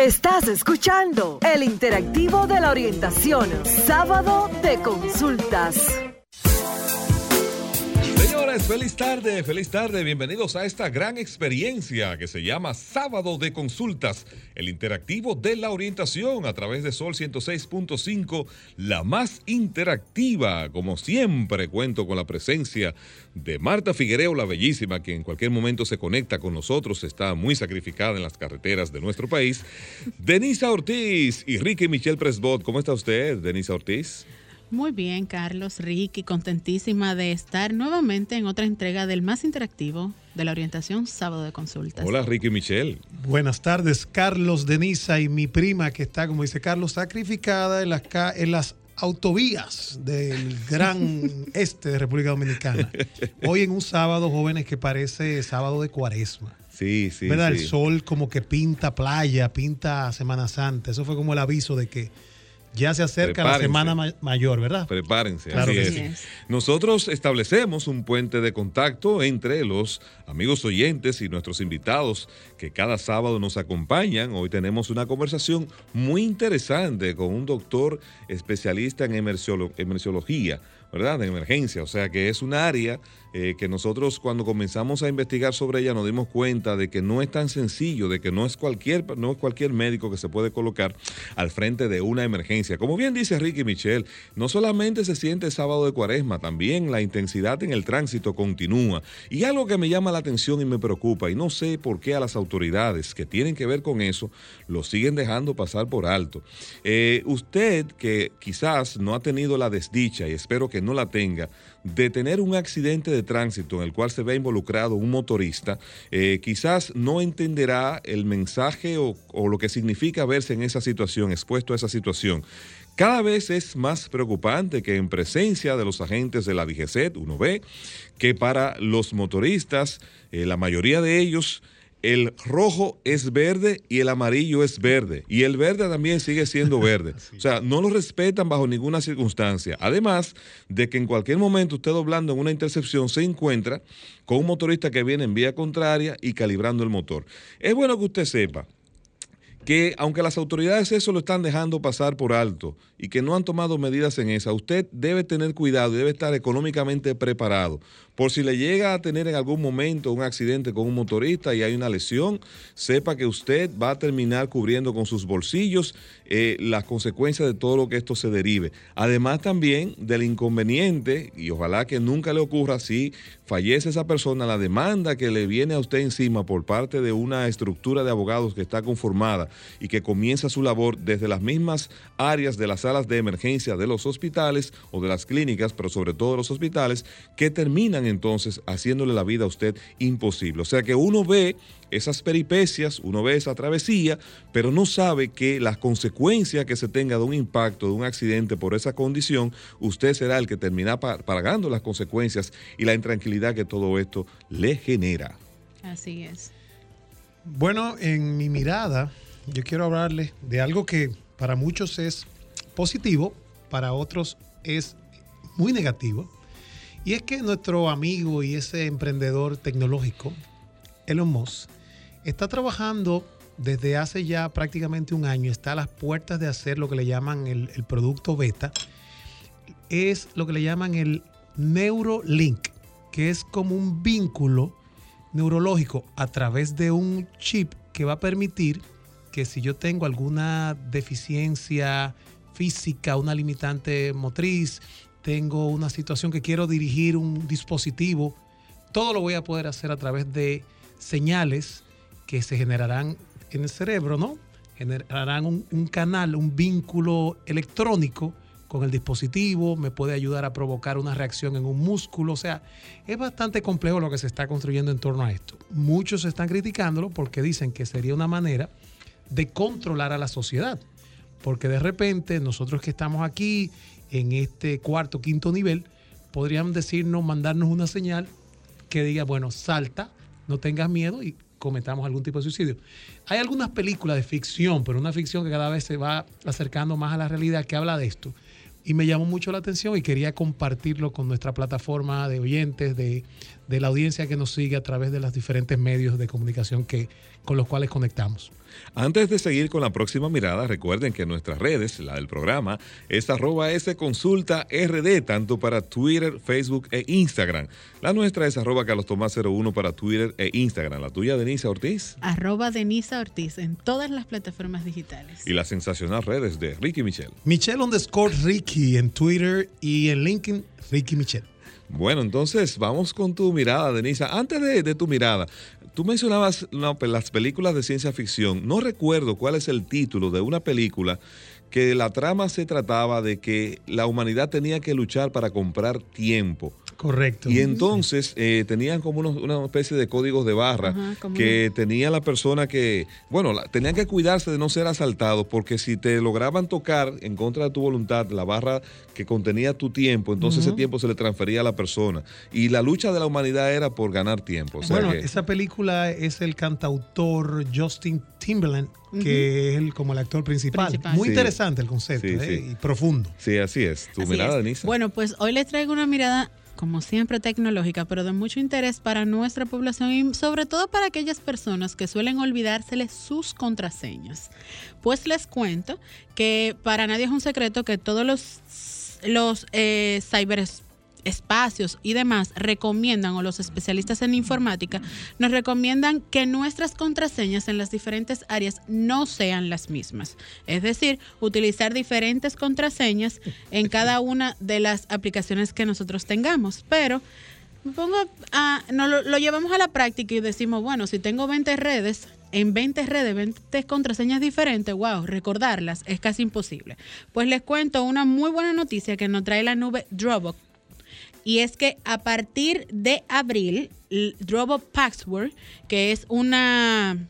Estás escuchando el interactivo de la orientación, sábado de consultas. Señores, feliz tarde, feliz tarde. Bienvenidos a esta gran experiencia que se llama Sábado de Consultas, el interactivo de la orientación a través de Sol 106.5, la más interactiva. Como siempre, cuento con la presencia de Marta Figuereo, la bellísima, que en cualquier momento se conecta con nosotros, está muy sacrificada en las carreteras de nuestro país. Denisa Ortiz y Ricky Michelle Presbot. ¿Cómo está usted, Denisa Ortiz? Muy bien, Carlos, Ricky, contentísima de estar nuevamente en otra entrega del más interactivo de la orientación Sábado de Consultas. Hola, Ricky Michelle. Buenas tardes, Carlos, Denisa y mi prima que está, como dice Carlos, sacrificada en las, en las autovías del gran este de República Dominicana. Hoy en un sábado, jóvenes, que parece sábado de cuaresma. Sí, sí. ¿Verdad? El sol como que pinta playa, pinta Semana Santa. Eso fue como el aviso de que ya se acerca la semana mayor, ¿verdad? Prepárense. así es. Nosotros establecemos un puente de contacto entre los amigos oyentes y nuestros invitados que cada sábado nos acompañan. Hoy tenemos una conversación muy interesante con un doctor especialista en emerciología, ¿verdad? De emergencia. O sea que es un área eh, que nosotros cuando comenzamos a investigar sobre ella nos dimos cuenta de que no es tan sencillo, de que no es cualquier, no es cualquier médico que se puede colocar al frente de una emergencia. Como bien dice Ricky Michel, no solamente se siente sábado de cuaresma, también la intensidad en el tránsito continúa. Y algo que me llama la atención y me preocupa, y no sé por qué a las autoridades que tienen que ver con eso, lo siguen dejando pasar por alto. Eh, usted que quizás no ha tenido la desdicha, y espero que no la tenga, de tener un accidente de tránsito en el cual se ve involucrado un motorista, eh, quizás no entenderá el mensaje o, lo que significa verse en esa situación, expuesto a esa situación. Cada vez es más preocupante que en presencia de los agentes de la DGCET, uno ve que para los motoristas, eh, la mayoría de ellos, el rojo es verde y el amarillo es verde. Y el verde también sigue siendo verde. O sea, no lo respetan bajo ninguna circunstancia. Además de que en cualquier momento usted doblando en una intercepción se encuentra con un motorista que viene en vía contraria y calibrando el motor. Es bueno que usted sepa que aunque las autoridades eso lo están dejando pasar por alto y que no han tomado medidas en esa, usted debe tener cuidado y debe estar económicamente preparado por si le llega a tener en algún momento un accidente con un motorista y hay una lesión, sepa que usted va a terminar cubriendo con sus bolsillos eh, las consecuencias de todo lo que esto se derive. Además también del inconveniente, y ojalá que nunca le ocurra si fallece esa persona, la demanda que le viene a usted encima por parte de una estructura de abogados que está conformada y que comienza su labor desde las mismas áreas de las salas de emergencia de los hospitales o de las clínicas, pero sobre todo de los hospitales, que terminan entonces haciéndole la vida a usted imposible. O sea que uno ve esas peripecias, uno ve esa travesía, pero no sabe que las consecuencias que se tenga de un impacto, de un accidente por esa condición, usted será el que termina pagando las consecuencias y la intranquilidad que todo esto le genera. Así es. Bueno, en mi mirada, yo quiero hablarle de algo que para muchos es positivo, para otros es muy negativo y es que nuestro amigo y ese emprendedor tecnológico, Elon Musk, está trabajando desde hace ya prácticamente un año, está a las puertas de hacer lo que le llaman el, producto beta, es lo que le llaman el Neurolink, que es como un vínculo neurológico a través de un chip que va a permitir que si yo tengo alguna deficiencia física, una limitante motriz, tengo una situación que quiero dirigir un dispositivo, todo lo voy a poder hacer a través de señales que se generarán en el cerebro, ¿no? Generarán un, canal, un vínculo electrónico con el dispositivo, me puede ayudar a provocar una reacción en un músculo, o sea, es bastante complejo lo que se está construyendo en torno a esto. Muchos están criticándolo porque dicen que sería una manera de controlar a la sociedad, porque de repente nosotros que estamos aquí en este cuarto, quinto nivel, podrían decirnos, mandarnos una señal que diga, bueno, salta, no tengas miedo y cometamos algún tipo de suicidio. Hay algunas películas de ficción, pero una ficción que cada vez se va acercando más a la realidad que habla de esto. Y me llamó mucho la atención y quería compartirlo con nuestra plataforma de oyentes, de, la audiencia que nos sigue a través de los diferentes medios de comunicación que, con los cuales conectamos. Antes de seguir con la próxima mirada, recuerden que nuestras redes, la del programa, es arroba S Consulta RD, tanto para Twitter, Facebook e Instagram. La nuestra es arroba Carlos Tomás 01 para Twitter e Instagram. La tuya, Denisa Ortiz. Arroba Denisa Ortiz en todas las plataformas digitales. Y las sensacional redes de Ricky Michelle. Michelle underscore Ricky en Twitter y en LinkedIn, Ricky Michelle. Bueno, entonces vamos con tu mirada, Denisa. Antes de, tu mirada, tú mencionabas las películas de ciencia ficción. No recuerdo cuál es el título de una película que la trama se trataba de que la humanidad tenía que luchar para comprar tiempo. Correcto. Y entonces eh, tenían como una especie de códigos de barra que tenía la persona que, bueno, tenían que cuidarse de no ser asaltados porque si te lograban tocar en contra de tu voluntad la barra que contenía tu tiempo, entonces ese tiempo se le transfería a la persona. Y la lucha de la humanidad era por ganar tiempo. bueno, esa película es el cantautor Justin Timberland, que es el, como el actor principal. Muy interesante el concepto ¿eh? y profundo. Sí, así es. Tu mirada, Denise. Bueno, pues hoy les traigo una mirada como siempre tecnológica, pero de mucho interés para nuestra población y sobre todo para aquellas personas que suelen olvidárseles sus contraseñas. Pues les cuento que para nadie es un secreto que todos los, los eh, espacios y demás recomiendan, o los especialistas en informática, nos recomiendan que nuestras contraseñas en las diferentes áreas no sean las mismas. Es decir, utilizar diferentes contraseñas en cada una de las aplicaciones que nosotros tengamos. Pero pongo a, no, lo, lo llevamos a la práctica y decimos, bueno, si tengo 20 redes, en 20 redes, 20 contraseñas diferentes, wow, recordarlas es casi imposible. Pues les cuento una muy buena noticia que nos trae la nube Dropbox y es que a partir de abril, Dropbox Password, que es una,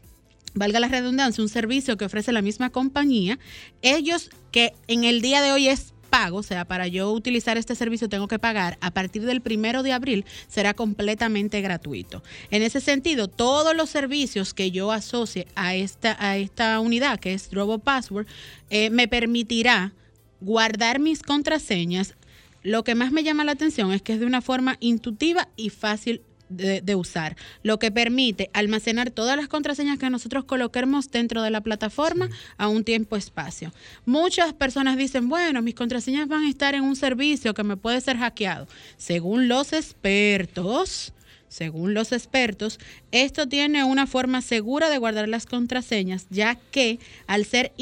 valga la redundancia, un servicio que ofrece la misma compañía, ellos que en el día de hoy es pago, o sea, para yo utilizar este servicio tengo que pagar, a partir del primero de abril será completamente gratuito. En ese sentido, todos los servicios que yo asocie a esta, a esta unidad, que es Dropbox Password, eh, me permitirá guardar mis contraseñas lo que más me llama la atención es que es de una forma intuitiva y fácil de, usar, lo que permite almacenar todas las contraseñas que nosotros coloquemos dentro de la plataforma a un tiempo espacio. Muchas personas dicen, bueno, mis contraseñas van a estar en un servicio que me puede ser hackeado. Según los expertos, según los expertos, esto tiene una forma segura de guardar las contraseñas, ya que al ser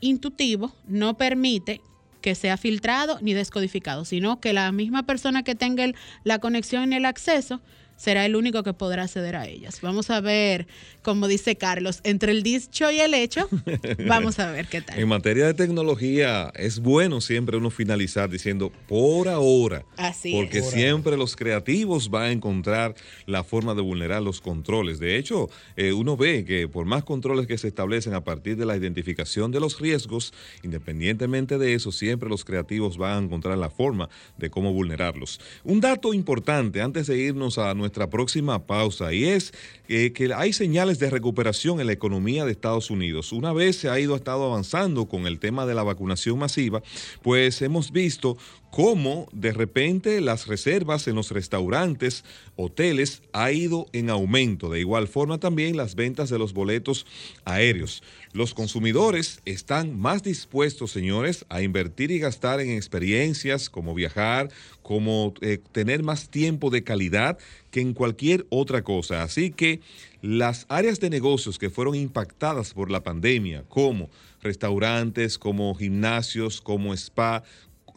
intuitivo no permite que sea filtrado ni descodificado, sino que la misma persona que tenga la conexión y el acceso será el único que podrá acceder a ellas. Vamos a ver, como dice Carlos, entre el dicho y el hecho, vamos a ver qué tal. en materia de tecnología, es bueno siempre uno finalizar diciendo por ahora, Así porque siempre los creativos van a encontrar la forma de vulnerar los controles. De hecho, eh, uno ve que por más controles que se establecen a partir de la identificación de los riesgos, independientemente de eso, siempre los creativos van a encontrar la forma de cómo vulnerarlos. Un dato importante antes de irnos a nuestra nuestra próxima pausa y es eh, que hay señales de recuperación en la economía de Estados Unidos. Una vez se ha ido estado avanzando con el tema de la vacunación masiva, pues hemos visto cómo de repente las reservas en los restaurantes, hoteles, ha ido en aumento. De igual forma también las ventas de los boletos aéreos. Los consumidores están más dispuestos, señores, a invertir y gastar en experiencias como viajar, como eh, tener más tiempo de calidad que en cualquier otra cosa. Así que las áreas de negocios que fueron impactadas por la pandemia, como restaurantes, como gimnasios, como spa,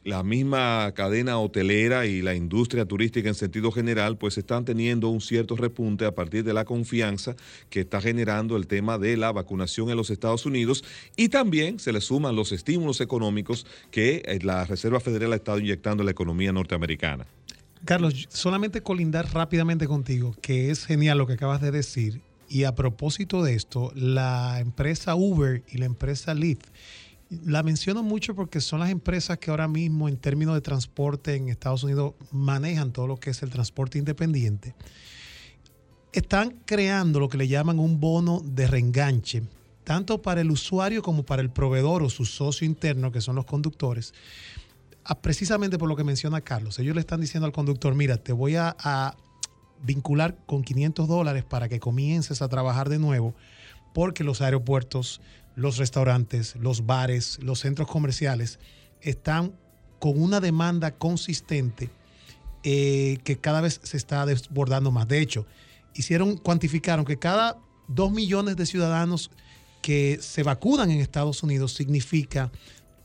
la misma cadena hotelera y la industria turística en sentido general, pues están teniendo un cierto repunte a partir de la confianza que está generando el tema de la vacunación en los Estados Unidos y también se le suman los estímulos económicos que eh, la Reserva Federal ha estado inyectando en la economía norteamericana. Carlos, solamente colindar rápidamente contigo, que es genial lo que acabas de decir. Y a propósito de esto, la empresa Uber y la empresa Lyft la menciono mucho porque son las empresas que ahora mismo en términos de transporte en Estados Unidos manejan todo lo que es el transporte independiente. Están creando lo que le llaman un bono de reenganche, tanto para el usuario como para el proveedor o su socio interno, que son los conductores, precisamente por lo que menciona Carlos. Ellos le están diciendo al conductor, mira, te voy a, vincular con 500 dólares para que comiences a trabajar de nuevo, porque los aeropuertos, los restaurantes, los bares, los centros comerciales están con una demanda consistente eh, que cada vez se está desbordando más. De hecho, hicieron, cuantificaron que cada 2 millones de ciudadanos que se vacunan en Estados Unidos significa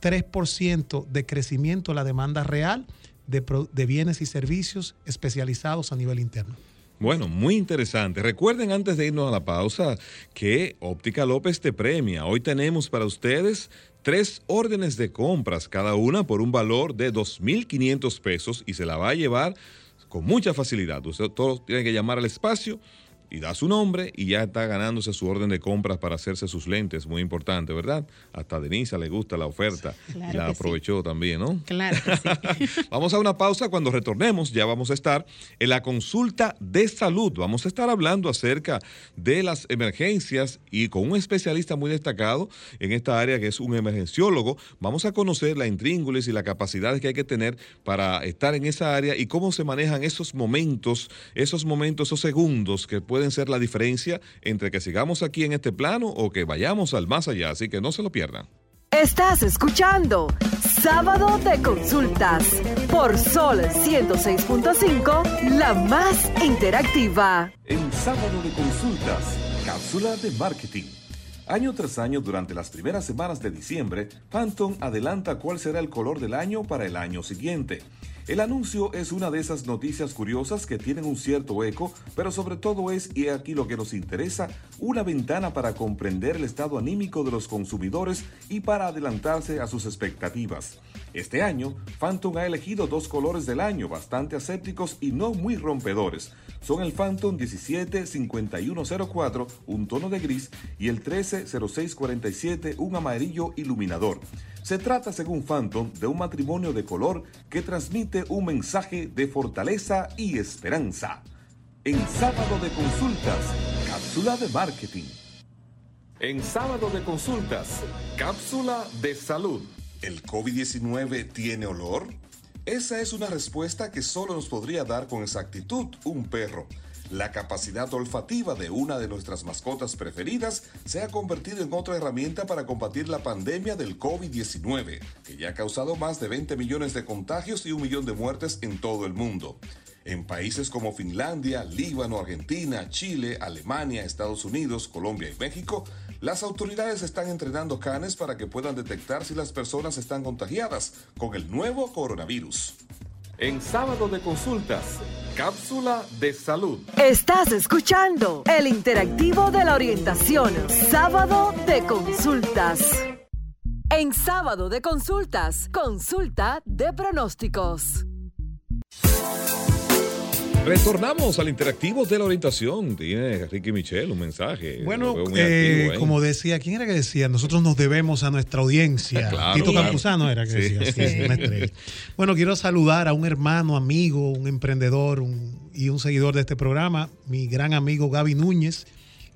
3% de crecimiento en la demanda real de, de bienes y servicios especializados a nivel interno. Bueno, muy interesante. Recuerden antes de irnos a la pausa que Óptica López te premia. Hoy tenemos para ustedes tres órdenes de compras, cada una por un valor de 2.500 pesos y se la va a llevar con mucha facilidad. Usted todos tiene que llamar al espacio y da su nombre y ya está ganándose su orden de compras para hacerse sus lentes, muy importante, ¿verdad? Hasta a Denisa le gusta la oferta y la aprovechó también, ¿no? Claro que sí. vamos a una pausa, cuando retornemos ya vamos a estar en la consulta de salud, vamos a estar hablando acerca de las emergencias y con un especialista muy destacado en esta área que es un emergenciólogo, vamos a conocer la intríngulis y las capacidades que hay que tener para estar en esa área y cómo se manejan esos momentos, esos momentos, esos segundos que pueden pueden ser la diferencia entre que sigamos aquí en este plano o que vayamos al más allá, así que no se lo pierdan. Estás escuchando Sábado de Consultas por Sol 106.5, la más interactiva. En Sábado de Consultas, cápsula de marketing. Año tras año, durante las primeras semanas de diciembre, Phantom adelanta cuál será el color del año para el año siguiente. El anuncio es una de esas noticias curiosas que tienen un cierto eco, pero sobre todo es, y aquí lo que nos interesa, una ventana para comprender el estado anímico de los consumidores y para adelantarse a sus expectativas. Este año, Phantom ha elegido dos colores del año bastante asépticos y no muy rompedores. Son el Phantom 175104, un tono de gris, y el 130647, un amarillo iluminador. Se trata, según Phantom, de un matrimonio de color que transmite un mensaje de fortaleza y esperanza. En sábado de consultas, cápsula de marketing. En sábado de consultas, cápsula de salud. ¿El COVID-19 tiene olor? Esa es una respuesta que solo nos podría dar con exactitud un perro. La capacidad olfativa de una de nuestras mascotas preferidas se ha convertido en otra herramienta para combatir la pandemia del COVID-19, que ya ha causado más de 20 millones de contagios y un millón de muertes en todo el mundo. En países como Finlandia, Líbano, Argentina, Chile, Alemania, Estados Unidos, Colombia y México, las autoridades están entrenando canes para que puedan detectar si las personas están contagiadas con el nuevo coronavirus. En sábado de consultas, cápsula de salud. Estás escuchando el interactivo de la orientación, sábado de consultas. En sábado de consultas, consulta de pronósticos. Retornamos al interactivo de la orientación. Tiene Ricky Michel un mensaje. Bueno, eh, como decía, ¿quién era que decía? Nosotros nos debemos a nuestra audiencia. Tito Campuzano era que decía. Bueno, quiero saludar a un hermano, amigo, un emprendedor y un seguidor de este programa, mi gran amigo Gaby Núñez,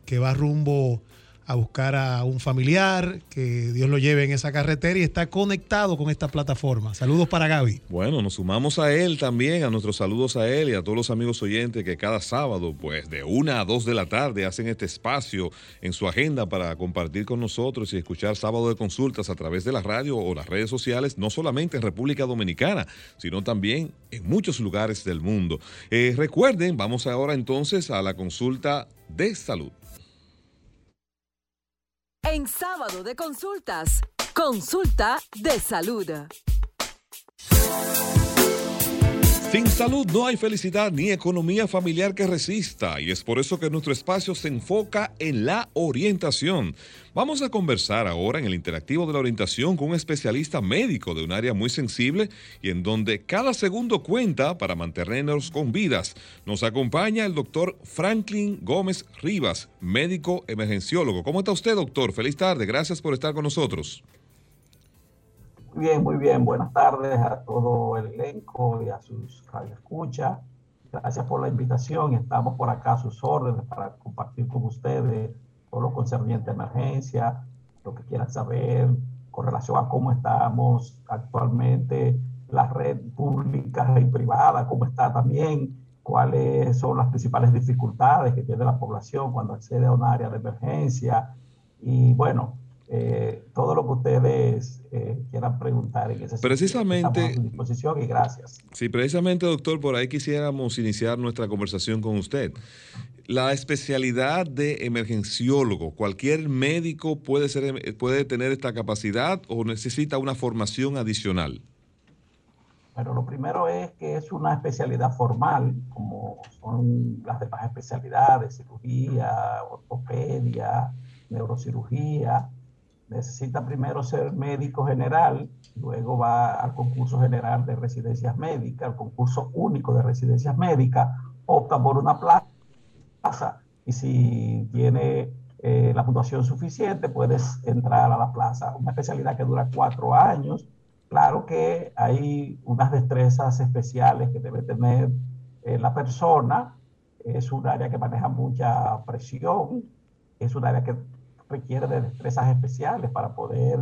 que va rumbo a buscar a un familiar, que Dios lo lleve en esa carretera y está conectado con esta plataforma. Saludos para Gaby. Bueno, nos sumamos a él también, a nuestros saludos a él y a todos los amigos oyentes que cada sábado, pues de una a dos de la tarde, hacen este espacio en su agenda para compartir con nosotros y escuchar sábado de consultas a través de la radio o las redes sociales, no solamente en República Dominicana, sino también en muchos lugares del mundo. Eh, recuerden, vamos ahora entonces a la consulta de salud. En sábado de consultas, consulta de salud. Sin salud no hay felicidad ni economía familiar que resista y es por eso que nuestro espacio se enfoca en la orientación. Vamos a conversar ahora en el interactivo de la orientación con un especialista médico de un área muy sensible y en donde cada segundo cuenta para mantenernos con vidas. Nos acompaña el doctor Franklin Gómez Rivas, médico emergenciólogo. ¿Cómo está usted, doctor? Feliz tarde. Gracias por estar con nosotros. Bien, muy bien. Buenas tardes a todo el elenco y a sus radioescuchas. Gracias por la invitación. Estamos por acá a sus órdenes para compartir con ustedes todo lo concerniente a emergencia, lo que quieran saber con relación a cómo estamos actualmente, la red pública y privada, cómo está también, cuáles son las principales dificultades que tiene la población cuando accede a un área de emergencia y bueno, eh, todo lo que ustedes eh, quieran preguntar en ese precisamente, a disposición y gracias. Sí, precisamente, doctor, por ahí quisiéramos iniciar nuestra conversación con usted. La especialidad de emergenciólogo, ¿cualquier médico puede, ser, puede tener esta capacidad o necesita una formación adicional? Pero lo primero es que es una especialidad formal, como son las demás especialidades, cirugía, ortopedia, neurocirugía. Necesita primero ser médico general, luego va al concurso general de residencias médicas, al concurso único de residencias médicas, opta por una plaza y si tiene eh, la puntuación suficiente puedes entrar a la plaza. Una especialidad que dura cuatro años Claro que hay unas destrezas especiales que debe tener eh, la persona. Es un área que maneja mucha presión, es un área que requiere de destrezas especiales para poder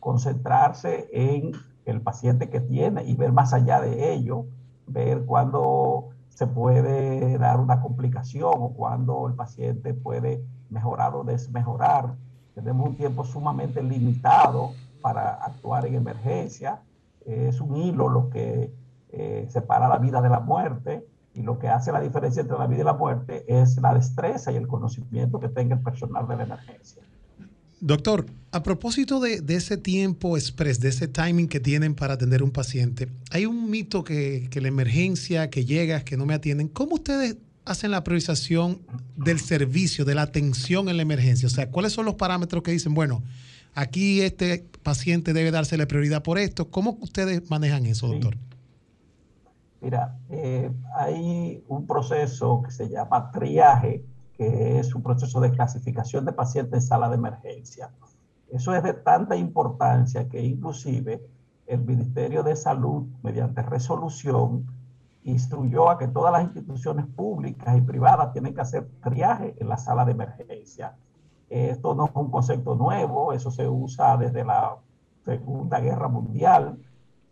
concentrarse en el paciente que tiene y ver más allá de ello, ver cuándo se puede dar una complicación o cuándo el paciente puede mejorar o desmejorar. Tenemos un tiempo sumamente limitado para actuar en emergencia. es un hilo lo que eh, separa la vida de la muerte y lo que hace la diferencia entre la vida y la muerte es la destreza y el conocimiento que tenga el personal de la emergencia. Doctor, a propósito de, de, ese tiempo express, de ese timing que tienen para atender un paciente, hay un mito que, que la emergencia, que llegas, que no me atienden. ¿Cómo ustedes hacen la priorización del servicio, de la atención en la emergencia? O sea, ¿cuáles son los parámetros que dicen, bueno, aquí este paciente debe dársele prioridad por esto. ¿Cómo ustedes manejan eso, doctor? Mira, eh, hay un proceso que se llama triaje, que es un proceso de clasificación de pacientes en sala de emergencia. Eso es de tanta importancia que inclusive el Ministerio de Salud, mediante resolución, instruyó a que todas las instituciones públicas y privadas tienen que hacer triaje en la sala de emergencia. Esto no es un concepto nuevo, eso se usa desde la Segunda Guerra Mundial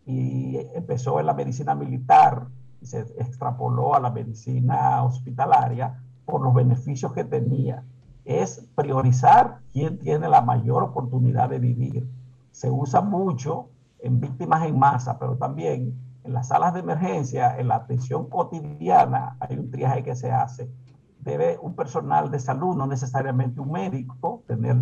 y empezó en la medicina militar y se extrapoló a la medicina hospitalaria por los beneficios que tenía. Es priorizar quién tiene la mayor oportunidad de vivir. Se usa mucho en víctimas en masa, pero también en las salas de emergencia, en la atención cotidiana, hay un triaje que se hace debe un personal de salud, no necesariamente un médico, tener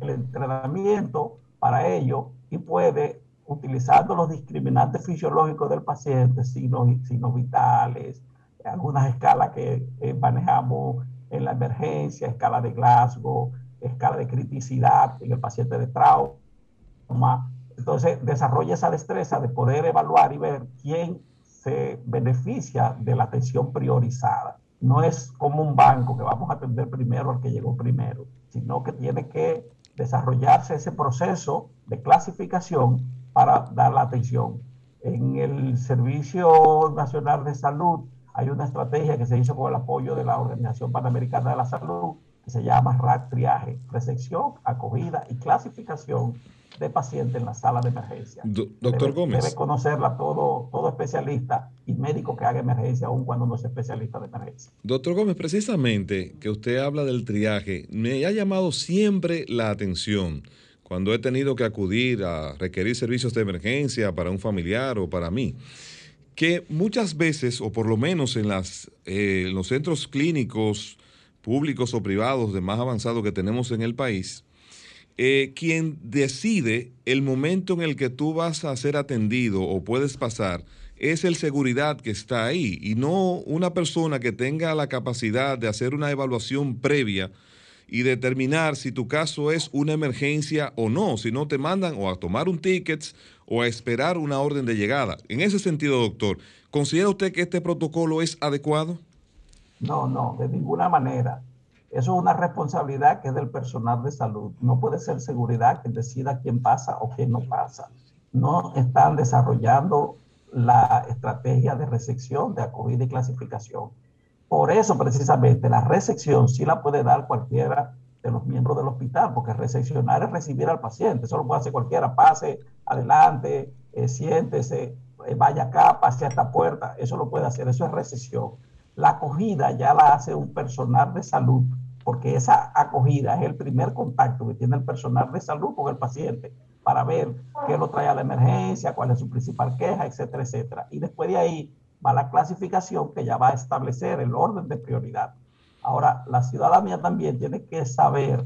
el entrenamiento para ello y puede, utilizando los discriminantes fisiológicos del paciente, signos, signos vitales, algunas escalas que manejamos en la emergencia, escala de Glasgow, escala de criticidad en el paciente de trauma. Entonces, desarrolla esa destreza de poder evaluar y ver quién se beneficia de la atención priorizada no es como un banco que vamos a atender primero al que llegó primero, sino que tiene que desarrollarse ese proceso de clasificación para dar la atención. En el Servicio Nacional de Salud hay una estrategia que se hizo con el apoyo de la Organización Panamericana de la Salud que se llama RAC Triaje, recepción, acogida y clasificación de paciente en la sala de emergencia. doctor Gómez. Debe conocerla todo, todo especialista y médico que haga emergencia, aun cuando no es especialista de emergencia. Doctor Gómez, precisamente que usted habla del triaje, me ha llamado siempre la atención cuando he tenido que acudir a requerir servicios de emergencia para un familiar o para mí, que muchas veces, o por lo menos eh, en los centros clínicos públicos o privados de más avanzado que tenemos en el país, eh, quien decide el momento en el que tú vas a ser atendido o puedes pasar es el seguridad que está ahí y no una persona que tenga la capacidad de hacer una evaluación previa y determinar si tu caso es una emergencia o no, si no te mandan o a tomar un ticket o a esperar una orden de llegada. En ese sentido, doctor, ¿considera usted que este protocolo es adecuado? No, no, de ninguna manera. Eso es una responsabilidad que es del personal de salud. No puede ser seguridad que decida quién pasa o quién no pasa. No están desarrollando la estrategia de recepción, de acogida y clasificación. Por eso, precisamente, la recepción sí la puede dar cualquiera de los miembros del hospital, porque recepcionar es recibir al paciente. Eso lo puede hacer cualquiera. Pase adelante, eh, siéntese, eh, vaya acá, pase a esta puerta. Eso lo puede hacer. Eso es recepción la acogida ya la hace un personal de salud, porque esa acogida es el primer contacto que tiene el personal de salud con el paciente para ver qué lo trae a la emergencia, cuál es su principal queja, etcétera, etcétera. Y después de ahí va la clasificación que ya va a establecer el orden de prioridad. Ahora, la ciudadanía también tiene que saber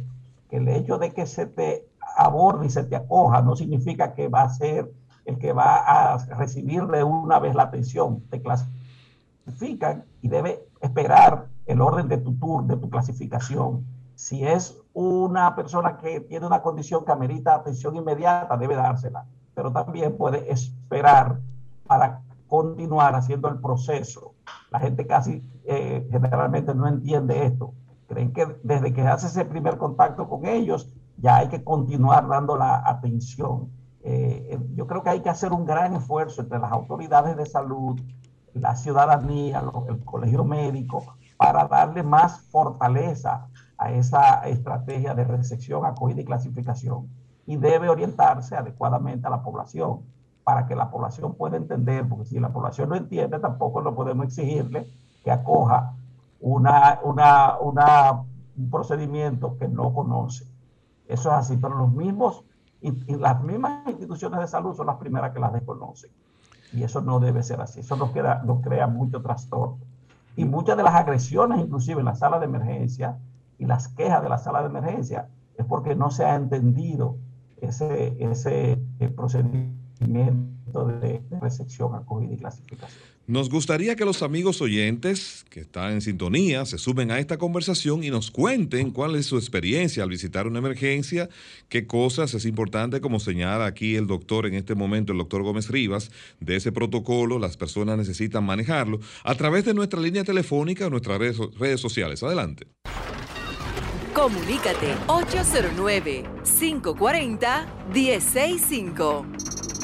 que el hecho de que se te aborde y se te acoja no significa que va a ser el que va a recibir de una vez la atención. Te clasifican y debe esperar el orden de tu tour, de tu clasificación. Si es una persona que tiene una condición que amerita atención inmediata, debe dársela, pero también puede esperar para continuar haciendo el proceso. La gente casi eh, generalmente no entiende esto. Creen que desde que hace ese primer contacto con ellos, ya hay que continuar dando la atención. Eh, yo creo que hay que hacer un gran esfuerzo entre las autoridades de salud, la ciudadanía, el colegio médico, para darle más fortaleza a esa estrategia de recepción, acogida y clasificación. Y debe orientarse adecuadamente a la población para que la población pueda entender, porque si la población no entiende, tampoco no podemos exigirle que acoja una, una, un procedimiento que no conoce. Eso es así, pero los mismos y, las mismas instituciones de salud son las primeras que las desconocen. Y eso no debe ser así. Eso nos, crea mucho trastorno. Y muchas de las agresiones, inclusive en la sala de emergencia, y las quejas de la sala de emergencia, es porque no se ha entendido ese, ese eh, de recepción, acogida y clasificación. Nos gustaría que los amigos oyentes que están en sintonía se sumen a esta conversación y nos cuenten cuál es su experiencia al visitar una emergencia, qué cosas es importante, como señala aquí el doctor en este momento, el doctor Gómez Rivas, de ese protocolo, las personas necesitan manejarlo a través de nuestra línea telefónica o nuestras redes, redes sociales. Adelante. Comunícate 809 540 165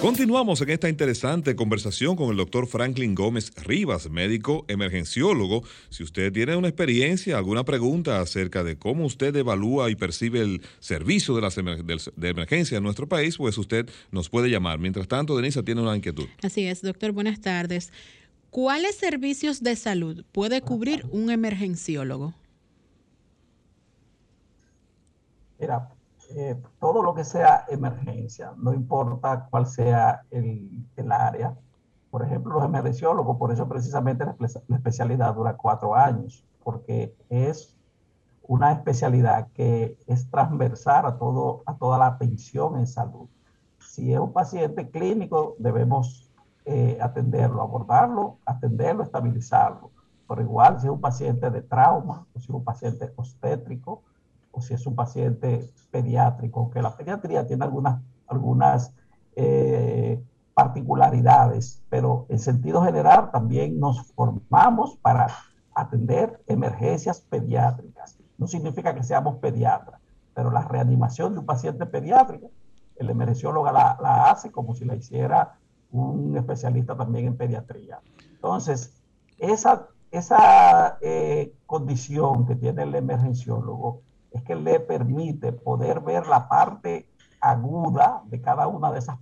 Continuamos en esta interesante conversación con el doctor Franklin Gómez Rivas, médico emergenciólogo. Si usted tiene una experiencia, alguna pregunta acerca de cómo usted evalúa y percibe el servicio de, las de emergencia en nuestro país, pues usted nos puede llamar. Mientras tanto, Denisa tiene una inquietud. Así es, doctor, buenas tardes. ¿Cuáles servicios de salud puede cubrir un emergenciólogo? Mira, eh, todo lo que sea emergencia, no importa cuál sea el, el área. Por ejemplo, los emergenciólogos, por eso precisamente la, especialidad dura cuatro años, porque es una especialidad que es transversal a, todo, a toda la atención en salud. Si es un paciente clínico, debemos eh, atenderlo, abordarlo, atenderlo, estabilizarlo. Pero igual, si es un paciente de trauma, o si es un paciente obstétrico, o si es un paciente pediátrico, que la pediatría tiene algunas, algunas eh, particularidades, pero en sentido general también nos formamos para atender emergencias pediátricas. No significa que seamos pediatras, pero la reanimación de un paciente pediátrico, el emergenciólogo la, la hace como si la hiciera un especialista también en pediatría. Entonces, esa, esa eh, condición que tiene el emergenciólogo es que le permite poder ver la parte aguda de cada una de esas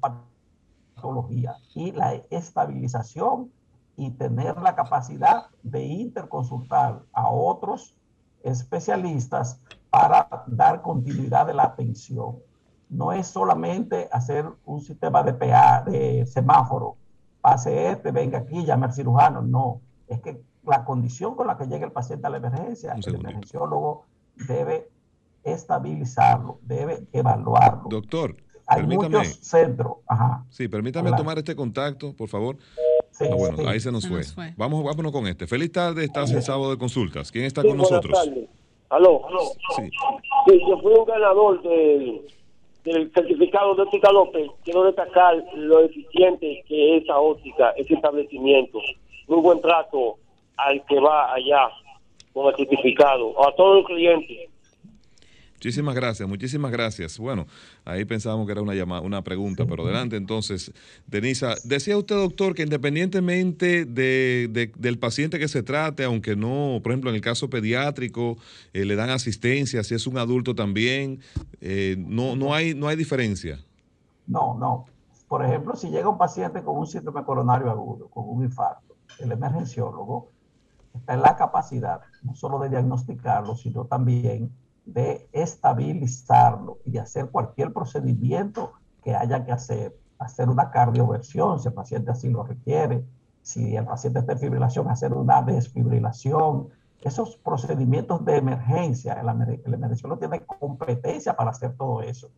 patologías y la estabilización y tener la capacidad de interconsultar a otros especialistas para dar continuidad de la atención. No es solamente hacer un sistema de PA, de semáforo, pase este, venga aquí, llame al cirujano, no, es que la condición con la que llega el paciente a la emergencia, el emergenciólogo debe estabilizarlo, debe evaluarlo. Doctor, hay muchos centros. Ajá. Sí, permítame tomar este contacto, por favor. Sí, ah, bueno, ahí se, nos, fue. Vamos, vámonos con este. Feliz tarde, estás en sábado de consultas. ¿Quién está con nosotros? Aló, aló. Sí. sí. yo fui un ganador del, del certificado de óptica López. Quiero destacar lo eficiente que es esa óptica, ese establecimiento. Muy buen trato al que va allá con el certificado, a todos los clientes Muchísimas gracias, muchísimas gracias. Bueno, ahí pensábamos que era una llamada, una pregunta, pero adelante entonces, Denisa, decía usted, doctor, que independientemente de, del paciente que se trate, aunque no, por ejemplo, en el caso pediátrico, eh, le dan asistencia, si es un adulto también, eh, no, no, hay, no hay diferencia. No, no. Por ejemplo, si llega un paciente con un síndrome coronario agudo, con un infarto, el emergenciólogo está en la capacidad no solo de diagnosticarlo, sino también de estabilizarlo y de hacer cualquier procedimiento que haya que hacer, hacer una cardioversión si el paciente así lo requiere, si el paciente está en fibrilación, hacer una desfibrilación. Esos procedimientos de emergencia, el, el no tiene competencia para hacer todo eso.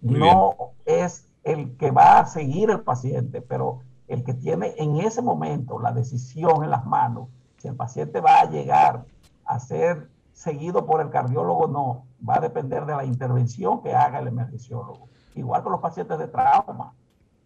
no es el que va a seguir el paciente, pero el que tiene en ese momento la decisión en las manos, si el paciente va a llegar a ser seguido por el cardiólogo, no, va a depender de la intervención que haga el emergenciólogo. Igual con los pacientes de trauma.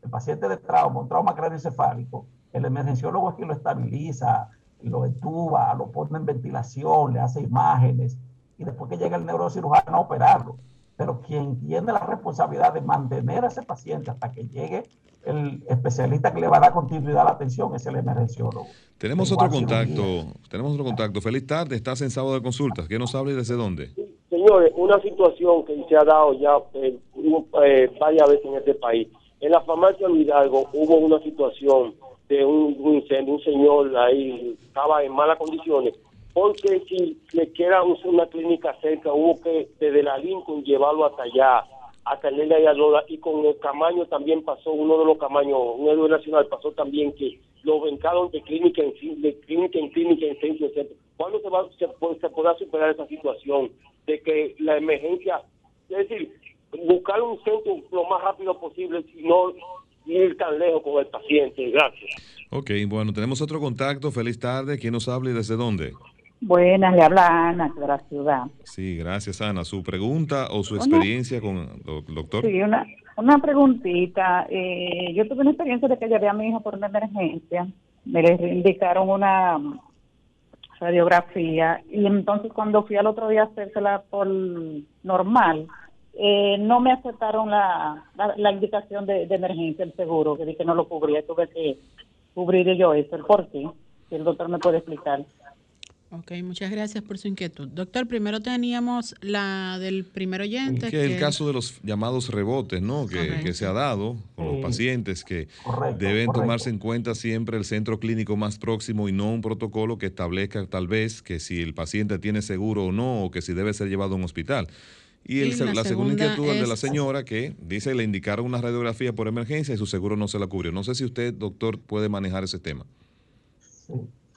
El paciente de trauma, un trauma craneoencefálico, el emergenciólogo es quien lo estabiliza, lo entuba, lo pone en ventilación, le hace imágenes y después que llega el neurocirujano a operarlo. Pero quien tiene la responsabilidad de mantener a ese paciente hasta que llegue el especialista que le va a dar continuidad a la atención es el emergenciólogo. Tenemos otro contacto, tenemos otro contacto. Feliz tarde, estás en sábado de consultas. ¿Qué nos habla y desde dónde? Señores, una situación que se ha dado ya eh, eh, varias veces en este país. En la farmacia de Hidalgo hubo una situación de un, incendio, un señor ahí estaba en malas condiciones, porque si le queda una clínica cerca, hubo que desde la Lincoln llevarlo hasta allá a tenerle y y con el Camaño también pasó, uno de los Camaños, un héroe nacional pasó también que lo vencaron de clínica en clínica en clínica en centro, ¿Cuándo se, va, se, se podrá superar esa situación de que la emergencia, es decir, buscar un centro lo más rápido posible y no ir tan lejos con el paciente? Gracias. Ok, bueno, tenemos otro contacto. Feliz tarde. ¿Quién nos habla y desde dónde? Buenas, le habla Ana de la ciudad. Sí, gracias Ana. ¿Su pregunta o su experiencia con el doctor? Sí, una, una preguntita. Eh, yo tuve una experiencia de que llevé a mi hijo por una emergencia. Me le indicaron una radiografía y entonces cuando fui al otro día a hacérsela por normal, eh, no me aceptaron la, la, indicación de, emergencia, el seguro, que dije que no lo cubría. Tuve que cubrir yo eso. ¿Por qué? Si el doctor me puede explicar. Ok, muchas gracias por su inquietud. Doctor, primero teníamos la del primer oyente. Que, el caso de los llamados rebotes, ¿no? Que, se ha dado con los pacientes, que deben tomarse en cuenta siempre el centro clínico más próximo y no un protocolo que establezca tal vez que si el paciente tiene seguro o no, o que si debe ser llevado a un hospital. Y, el, la, segunda, inquietud es de la señora que dice le indicaron una radiografía por emergencia y su seguro no se la cubrió. No sé si usted, doctor, puede manejar ese tema. Sí,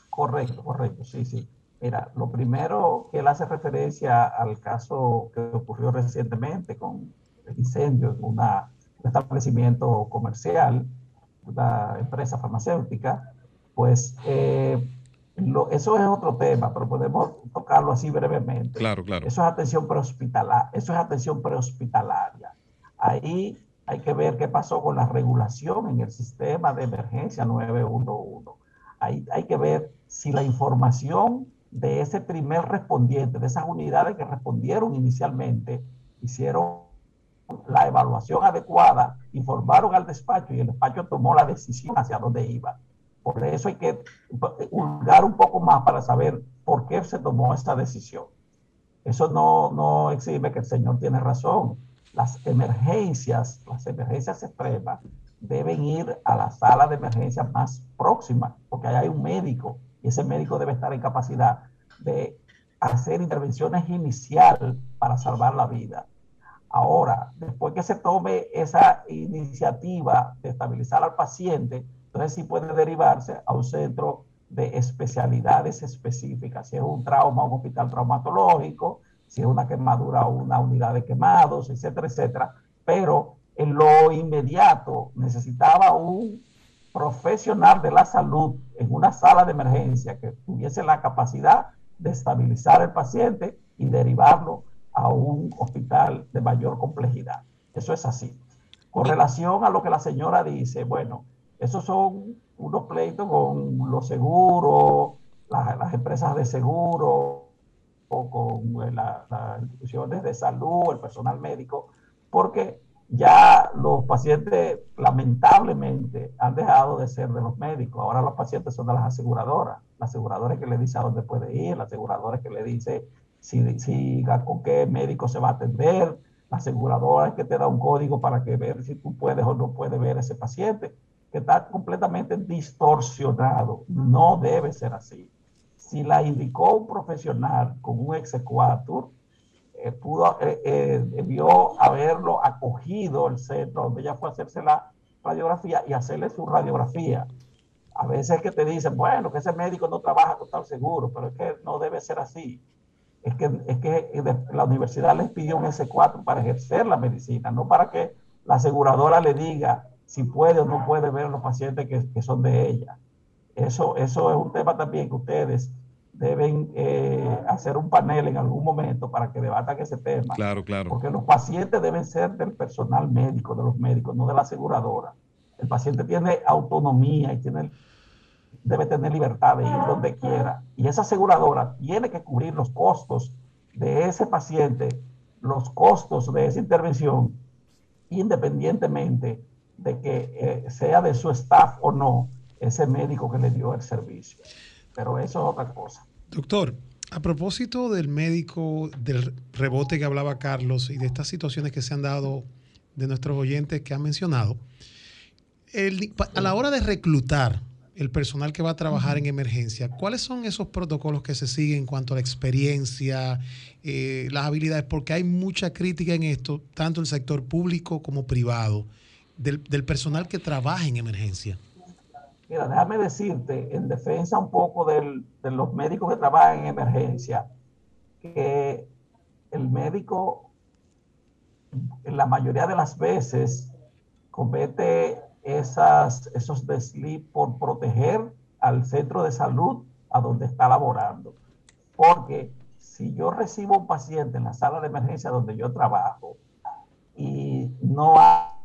correcto, correcto, sí, sí. Mira, lo primero que él hace referencia al caso que ocurrió recientemente con el incendio en un establecimiento comercial, una empresa farmacéutica, pues eh, eso es otro tema, pero podemos tocarlo así brevemente. Claro, claro. Eso es atención prehospitalaria. Eso es atención prehospitalaria. Ahí hay que ver qué pasó con la regulación en el sistema de emergencia 911. Ahí hay que ver si la información de ese primer respondiente, de esas unidades que respondieron inicialmente, hicieron la evaluación adecuada, informaron al despacho y el despacho tomó la decisión hacia dónde iba. Por eso hay que hurgar un poco más para saber por qué se tomó esta decisión. Eso no, no exime que el señor tiene razón. Las emergencias, las emergencias extremas, deben ir a la sala de emergencia más próxima, porque ahí hay un médico y ese médico debe estar en capacidad de hacer intervenciones iniciales para salvar la vida. Ahora, después que se tome esa iniciativa de estabilizar al paciente, entonces sí puede derivarse a un centro de especialidades específicas, si es un trauma, un hospital traumatológico, si es una quemadura una unidad de quemados, etcétera, etcétera. Pero en lo inmediato necesitaba un profesional de la salud en una sala de emergencia que tuviese la capacidad de estabilizar el paciente y derivarlo a un hospital de mayor complejidad. Eso es así. Con relación a lo que la señora dice, bueno, esos son unos pleitos con los seguros, las, empresas de seguro, con las instituciones de salud, el personal médico, porque ya los pacientes lamentablemente han dejado de ser de los médicos. Ahora los pacientes son de las aseguradoras. Las aseguradoras que le dice a dónde puede ir, las aseguradoras que le dice si, si con qué médico se va a atender, la aseguradora que te da un código para que ver si tú puedes o no puedes ver ese paciente, que está completamente distorsionado. No debe ser así. Si la indicó un profesional con un exequatur, pudo, eh, eh, debió haberlo acogido el centro donde ella fue a hacerse la radiografía y hacerle su radiografía. A veces que te dicen, bueno, que ese médico no trabaja con tal seguro, pero es que no debe ser así. Es que, es que la universidad les pidió un S4 para ejercer la medicina, no para que la aseguradora le diga si puede o no puede ver los pacientes que, que son de ella. Eso, eso es un tema también que ustedes deben eh, hacer un panel en algún momento para que debatan ese tema. Claro, claro. Porque los pacientes deben ser del personal médico, de los médicos, no de la aseguradora. El paciente tiene autonomía y tiene, debe tener libertad de ir donde quiera. Y esa aseguradora tiene que cubrir los costos de ese paciente, los costos de esa intervención, independientemente de que eh, sea de su staff o no ese médico que le dio el servicio pero eso es otra cosa. Doctor, a propósito del médico, del rebote que hablaba Carlos y de estas situaciones que se han dado de nuestros oyentes que han mencionado, a la hora de reclutar el personal que va a trabajar en emergencia, ¿cuáles son esos protocolos que se siguen en cuanto a la experiencia, eh, las habilidades? Porque hay mucha crítica en esto, tanto en el sector público como privado, del personal que trabaja en emergencia. Mira, déjame decirte, en defensa un poco de los médicos que trabajan en emergencia, que el médico en la mayoría de las veces comete esas, esos desliz por proteger al centro de salud a donde está laborando. Porque si yo recibo un paciente en la sala de emergencia donde yo trabajo y no hay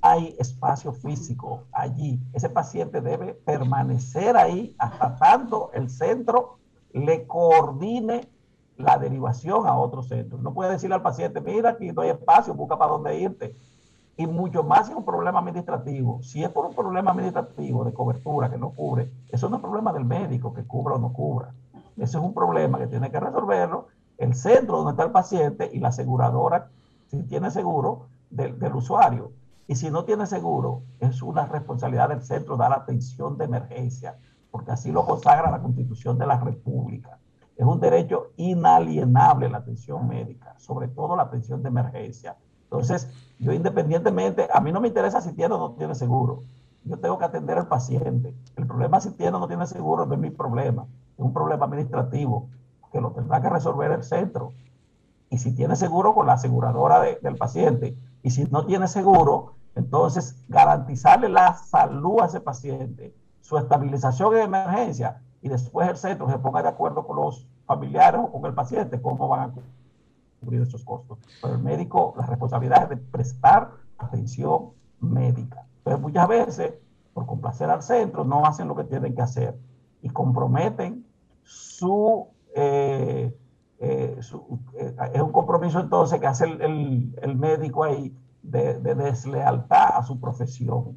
hay espacio físico allí. Ese paciente debe permanecer ahí hasta tanto el centro le coordine la derivación a otro centro. No puede decirle al paciente, mira, aquí no hay espacio, busca para dónde irte. Y mucho más si es un problema administrativo. Si es por un problema administrativo de cobertura que no cubre, eso no es problema del médico que cubra o no cubra. Eso es un problema que tiene que resolverlo el centro donde está el paciente y la aseguradora, si tiene seguro, del, del usuario. Y si no tiene seguro, es una responsabilidad del centro dar atención de emergencia, porque así lo consagra la Constitución de la República. Es un derecho inalienable la atención médica, sobre todo la atención de emergencia. Entonces, yo independientemente, a mí no me interesa si tiene o no tiene seguro. Yo tengo que atender al paciente. El problema si tiene o no tiene seguro no es mi problema. Es un problema administrativo que lo tendrá que resolver el centro. Y si tiene seguro con la aseguradora del paciente. Y si no tiene seguro, entonces, garantizarle la salud a ese paciente, su estabilización en emergencia y después el centro se ponga de acuerdo con los familiares o con el paciente cómo van a cubrir esos costos. Pero el médico, la responsabilidad es de prestar atención médica. Entonces, muchas veces, por complacer al centro, no hacen lo que tienen que hacer y comprometen su... eh, eh, eh es un compromiso entonces que hace el, el, el médico ahí de, deslealtad a su profesión.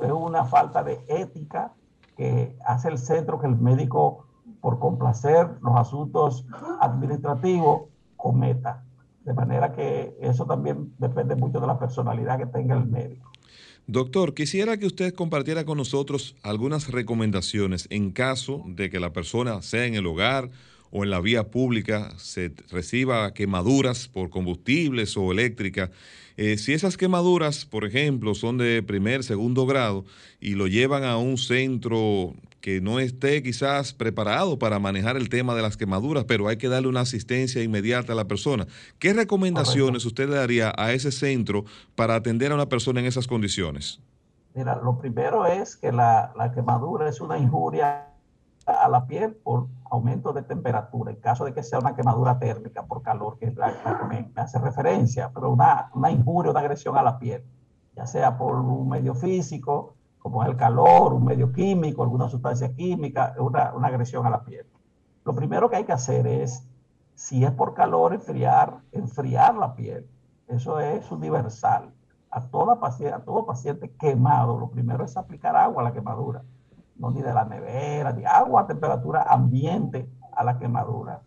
Es, una falta de ética que hace el centro que el médico, por complacer los asuntos administrativos, cometa. De manera que eso también depende mucho de la personalidad que tenga el médico. Doctor, quisiera que usted compartiera con nosotros algunas recomendaciones en caso de que la persona sea en el hogar o en la vía pública se reciba quemaduras por combustibles o eléctrica, eh, si esas quemaduras, por ejemplo, son de primer, segundo grado y lo llevan a un centro que no esté quizás preparado para manejar el tema de las quemaduras, pero hay que darle una asistencia inmediata a la persona. ¿Qué recomendaciones usted le daría a ese centro para atender a una persona en esas condiciones? Mira, lo primero es que la, la quemadura es una injuria a la piel por aumento de temperatura, en caso de que sea una quemadura térmica por calor, que es la, que me, hace referencia, pero una, una injuria, una agresión a la piel, ya sea por un medio físico, como es el calor, un medio químico, alguna sustancia química, una, una agresión a la piel. lo primero que hay que hacer es, si es por calor, enfriar, enfriar la piel. Eso es universal. A, toda paciente, a todo paciente quemado, lo primero es aplicar agua a la quemadura. Ni de la nevera, ni agua a temperatura ambiente a la quemadura.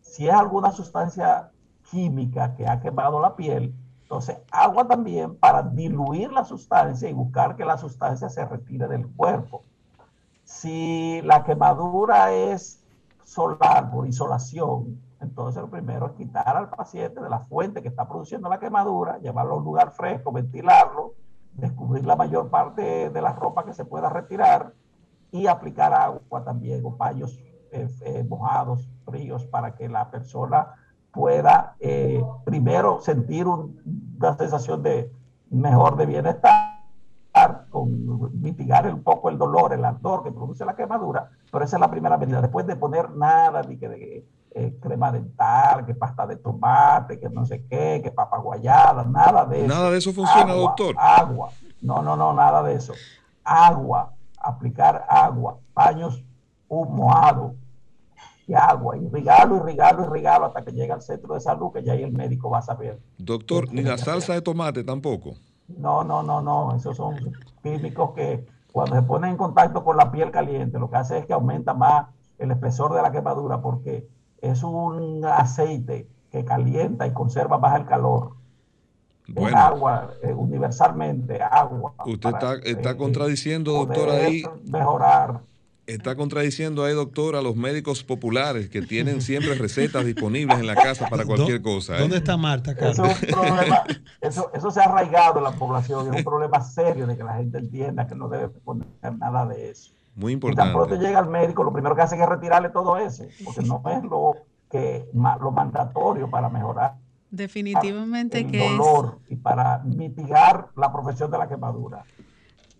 Si es alguna sustancia química que ha quemado la piel, entonces agua también para diluir la sustancia y buscar que la sustancia se retire del cuerpo. Si la quemadura es solar por insolación, entonces lo primero es quitar al paciente de la fuente que está produciendo la quemadura, llevarlo a un lugar fresco, ventilarlo, descubrir la mayor parte de la ropa que se pueda retirar y aplicar agua también o paños eh, eh, mojados, fríos, para que la persona pueda eh, primero sentir una sensación de mejor de bienestar, con mitigar un poco el dolor, el ardor que produce la quemadura, pero esa es la primera medida. Después de poner nada, ni que de, crema dental, que pasta de tomate, que no sé qué, que papa guayada, nada de eso. Nada de eso funciona, doctor. Agua. No, no, no, nada de eso. Agua, aplicar agua, paños mojados y agua, y irrigarlo, irrigarlo, irrigarlo hasta que llegue al centro de salud, que ya ahí el médico va a saber. Doctor, ni la salsa de tomate tampoco. No, no, no, no, esos son químicos que cuando se ponen en contacto con la piel caliente, lo que hace es que aumenta más el espesor de la quemadura porque es un aceite que calienta y conserva más el calor. Bueno, agua, eh, universalmente agua. Usted está, está contradiciendo, doctor, ahí. Mejorar Está contradiciendo ahí, doctor, a los médicos populares que tienen siempre recetas disponibles en la casa para cualquier cosa. ¿eh? ¿Dónde está Marta? Eso, eso, se ha arraigado en la población. Es un problema serio de que la gente entienda que no debe poner nada de eso. Muy importante. Y tan pronto llega al médico, lo primero que hace es retirarle todo eso, porque no es lo, que, lo mandatorio para mejorar. Definitivamente el que dolor y para mitigar la profesión de la quemadura.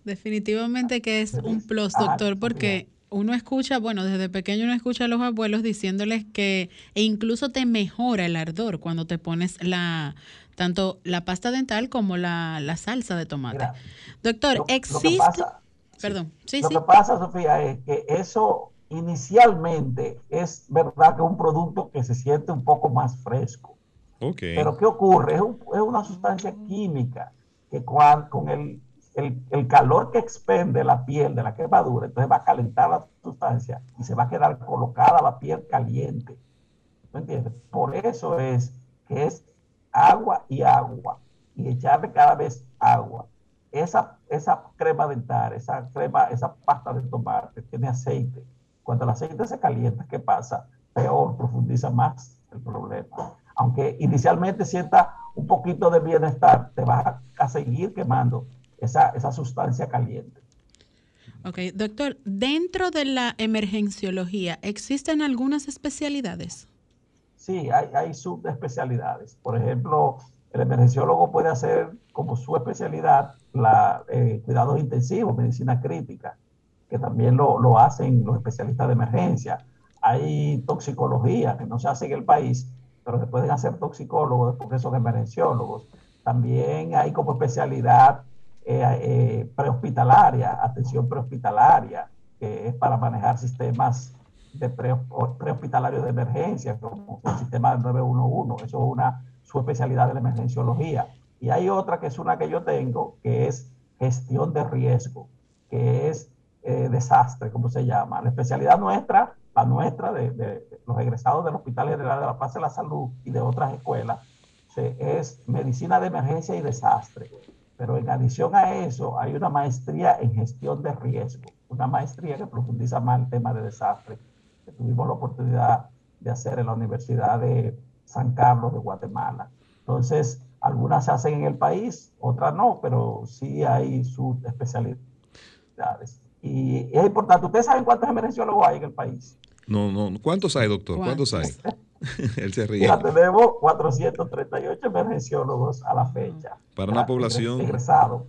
Definitivamente que es un plus, doctor, porque uno escucha, bueno, desde pequeño uno escucha a los abuelos diciéndoles que e incluso te mejora el ardor cuando te pones la tanto la pasta dental como la, salsa de tomate. Doctor, existe Perdón, sí, lo que pasa, Sofía, es que eso inicialmente es verdad que es un producto que se siente un poco más fresco. Okay. Pero ¿qué ocurre? Es, es una sustancia química que cuando, con el el, calor que expende la piel de la quemadura, entonces va a calentar la sustancia y se va a quedar colocada la piel caliente. ¿Me entiendes? Por eso es que es agua y agua y echarle cada vez agua. Esa, esa crema dental, esa crema, esa pasta de tomate tiene aceite. Cuando el aceite se calienta, ¿qué pasa? Peor, profundiza más el problema. Aunque inicialmente sienta un poquito de bienestar, te va a seguir quemando esa, sustancia caliente. Ok, doctor, dentro de la emergenciología, ¿existen algunas especialidades? Sí, hay, hay subespecialidades. Por ejemplo, el emergenciólogo puede hacer como su especialidad la eh, cuidados intensivos, medicina crítica, que también lo, lo, hacen los especialistas de emergencia. Hay toxicología, que no se hace en el país, pero se pueden hacer toxicólogos porque son emergenciólogos. También hay como especialidad eh, eh, prehospitalaria, atención prehospitalaria, que es para manejar sistemas de prehospitalarios de emergencia, como el sistema 911. Eso es una su especialidad de la emergenciología. Y hay otra que es una que yo tengo, que es gestión de riesgo, que es eh, desastre, como se llama. La especialidad nuestra, la nuestra de, los egresados del Hospital General de la Paz de la Salud y de otras escuelas, es medicina de emergencia y desastre. Pero en adición a eso, hay una maestría en gestión de riesgo, una maestría que profundiza más el tema de desastre, que tuvimos la oportunidad de hacer en la Universidad de San Carlos de Guatemala. Entonces, algunas se hacen en el país, otras no, pero sí hay sus especialidades. Y es importante, ¿ustedes saben cuántos emergenciólogos hay en el país? No, no, ¿cuántos hay, doctor? ¿Cuántos hay? Él se ríe. Ya tenemos 438 emergenciólogos a la fecha. Para una población. Egresado.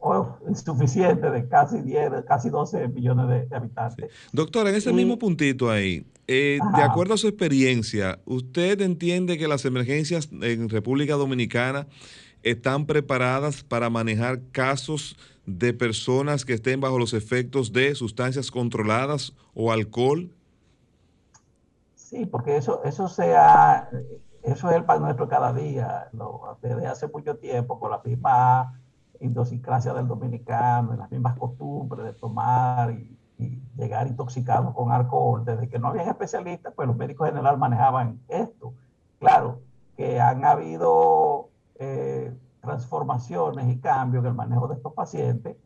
O insuficiente de casi 10, casi 12 millones de, habitantes. Doctor, en ese mismo puntito ahí, eh, de acuerdo a su experiencia, ¿usted entiende que las emergencias en República Dominicana están preparadas para manejar casos de personas que estén bajo los efectos de sustancias controladas o alcohol? Sí, porque eso, eso sea, eso es el pan nuestro cada día, desde hace mucho tiempo, con la misma idiosincrasia del dominicano, las mismas costumbres de tomar y, llegar intoxicado con alcohol. Desde que no había especialistas, pues los médicos general manejaban esto. Claro que han habido eh, transformaciones y cambios en el manejo de estos pacientes,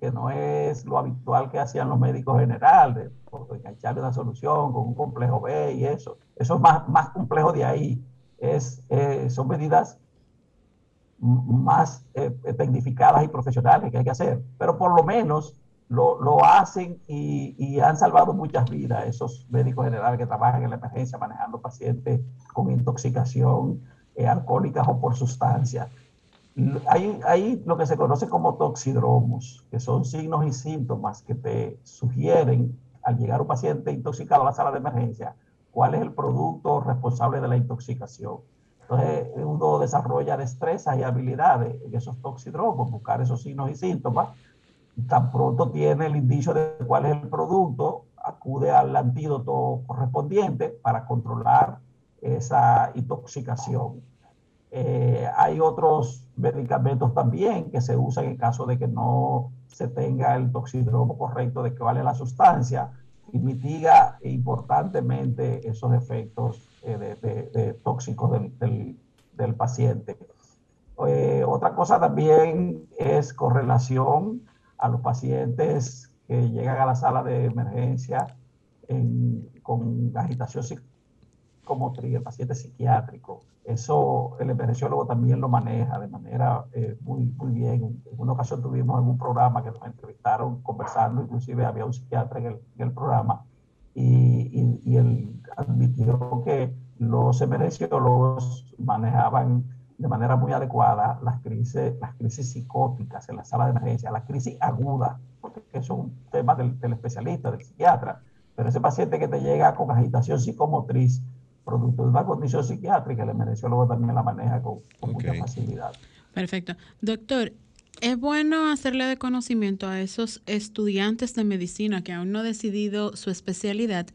que no es lo habitual que hacían los médicos generales, engancharle una solución con un complejo B y eso. Eso es más, más complejo de ahí. Es, eh, son medidas más eh, tecnificadas y profesionales que hay que hacer, pero por lo menos lo, lo hacen y, y, han salvado muchas vidas esos médicos generales que trabajan en la emergencia manejando pacientes con intoxicación eh, alcohólica o por sustancias. Hay, lo que se conoce como toxidromos, que son signos y síntomas que te sugieren al llegar un paciente intoxicado a la sala de emergencia cuál es el producto responsable de la intoxicación. Entonces, uno desarrolla destrezas y habilidades en esos toxidromos, buscar esos signos y síntomas. Tan pronto tiene el indicio de cuál es el producto, acude al antídoto correspondiente para controlar esa intoxicación. Eh, hay otros medicamentos también que se usan en caso de que no se tenga el toxidromo correcto de cuál es la sustancia y mitiga importantemente esos efectos eh, tóxicos del, paciente. Eh, otra cosa también es con relación a los pacientes que llegan a la sala de emergencia con agitación el paciente psiquiátrico. Eso el emergenciólogo también lo maneja de manera eh, muy, muy bien. En una ocasión tuvimos en un programa que nos entrevistaron conversando, inclusive había un psiquiatra en el, en el programa, y, y, él admitió que los emergenciólogos manejaban de manera muy adecuada las crisis, las crisis psicóticas en la sala de emergencia, las crisis agudas, porque eso es un tema del, del especialista, del psiquiatra. Pero ese paciente que te llega con agitación psicomotriz, producto de una condición psiquiátrica, el emergenciólogo también la maneja con, mucha facilidad. Perfecto. Doctor, es bueno hacerle de conocimiento a esos estudiantes de medicina que aún no han decidido su especialidad,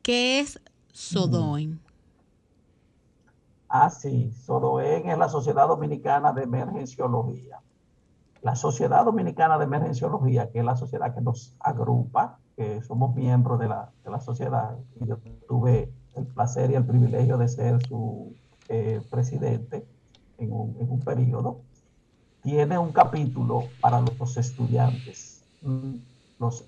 ¿qué es SODOEN? Ah, sí, SODOEN es la Sociedad Dominicana de Emergenciología. La Sociedad Dominicana de Emergenciología, que es la sociedad que nos agrupa, que somos miembros de la, de la sociedad, y yo tuve el placer y el privilegio de ser su eh, presidente en un, en un periodo tiene un capítulo para los estudiantes. Los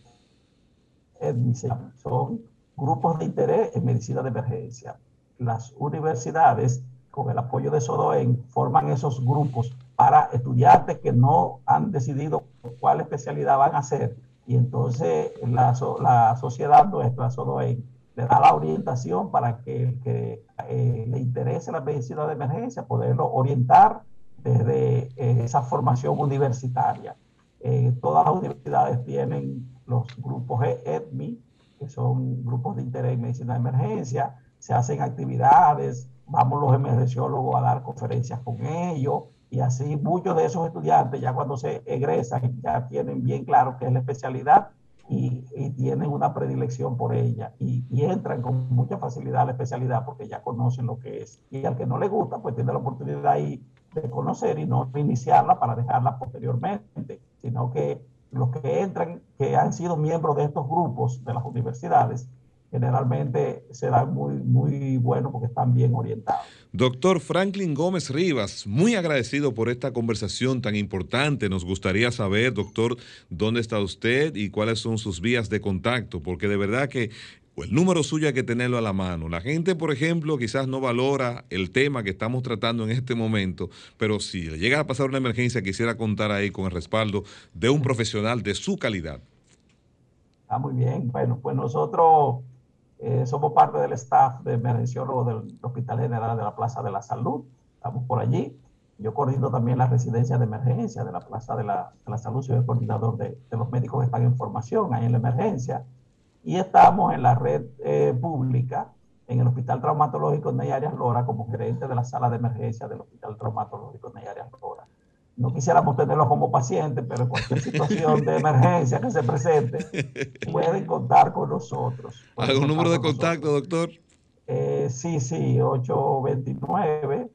son grupos de interés en medicina de emergencia. Las universidades, con el apoyo de SODOEN, forman esos grupos para estudiantes que no han decidido cuál especialidad van a hacer. Y entonces la, la sociedad nuestra, SODOEN, le da la orientación para que el que eh, le interese la medicina de emergencia, poderlo orientar desde eh, esa formación universitaria. Eh, todas las universidades tienen los grupos EDMI, que son grupos de interés en medicina de emergencia, se hacen actividades, vamos los emergenciólogos a dar conferencias con ellos, y así muchos de esos estudiantes ya cuando se egresan ya tienen bien claro qué es la especialidad y, tienen una predilección por ella y, y, entran con mucha facilidad a la especialidad porque ya conocen lo que es. Y al que no le gusta, pues tiene la oportunidad ahí de conocer y no iniciarla para dejarla posteriormente, sino que los que entran, que han sido miembros de estos grupos de las universidades, generalmente serán muy, muy buenos porque están bien orientados. Doctor Franklin Gómez Rivas, muy agradecido por esta conversación tan importante. Nos gustaría saber, doctor, dónde está usted y cuáles son sus vías de contacto, porque de verdad que el número suyo hay que tenerlo a la mano. La gente, por ejemplo, quizás no valora el tema que estamos tratando en este momento, pero si le llega a pasar una emergencia, quisiera contar ahí con el respaldo de un profesional de su calidad. Está muy bien. Bueno, pues nosotros eh, somos parte del staff de emergenciólogo del Hospital General de la Plaza de la Salud. Estamos por allí. Yo coordino también la residencia de emergencia de la Plaza de la, Salud. Soy el coordinador de, de los médicos que están en formación ahí en la emergencia y estamos en la red eh, pública, en el Hospital Traumatológico Ney Arias Lora, como gerente de la sala de emergencia del Hospital Traumatológico Ney Arias Lora. No quisiéramos tenerlo como paciente, pero en cualquier situación de emergencia que se presente, pueden contar con nosotros. ¿Algún número de contacto, doctor? Eh, sí, sí, 829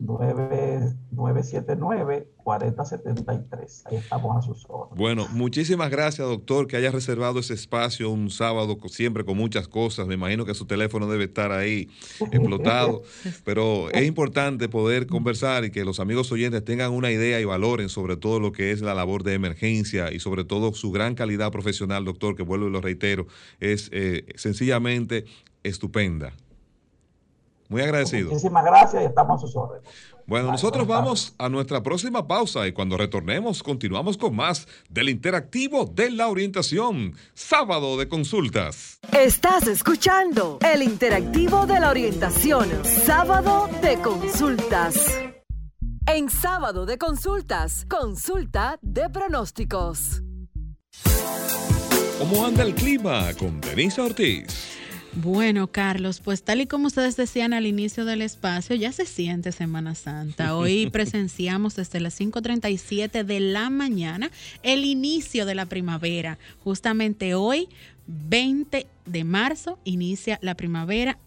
979-4073. Ahí estamos a sus órdenes. Bueno, muchísimas gracias, doctor, que haya reservado ese espacio un sábado, siempre con muchas cosas. Me imagino que su teléfono debe estar ahí explotado, pero es importante poder conversar y que los amigos oyentes tengan una idea y valoren sobre todo lo que es la labor de emergencia y sobre todo su gran calidad profesional, doctor, que vuelvo y lo reitero, es eh, sencillamente estupenda. Muy agradecido. Muchísimas gracias y estamos a sus órdenes. Bueno, nosotros vamos a nuestra próxima pausa y cuando retornemos continuamos con más del interactivo de la orientación, sábado de consultas. Estás escuchando el interactivo de la orientación, sábado de consultas. En sábado de consultas, consulta de pronósticos. ¿Cómo anda el clima con Denise Ortiz? Bueno, Carlos, pues tal y como ustedes decían al inicio del espacio, ya se siente Semana Santa. Hoy presenciamos desde las 5.37 de la mañana el inicio de la primavera. Justamente hoy, 20 de marzo, inicia la primavera.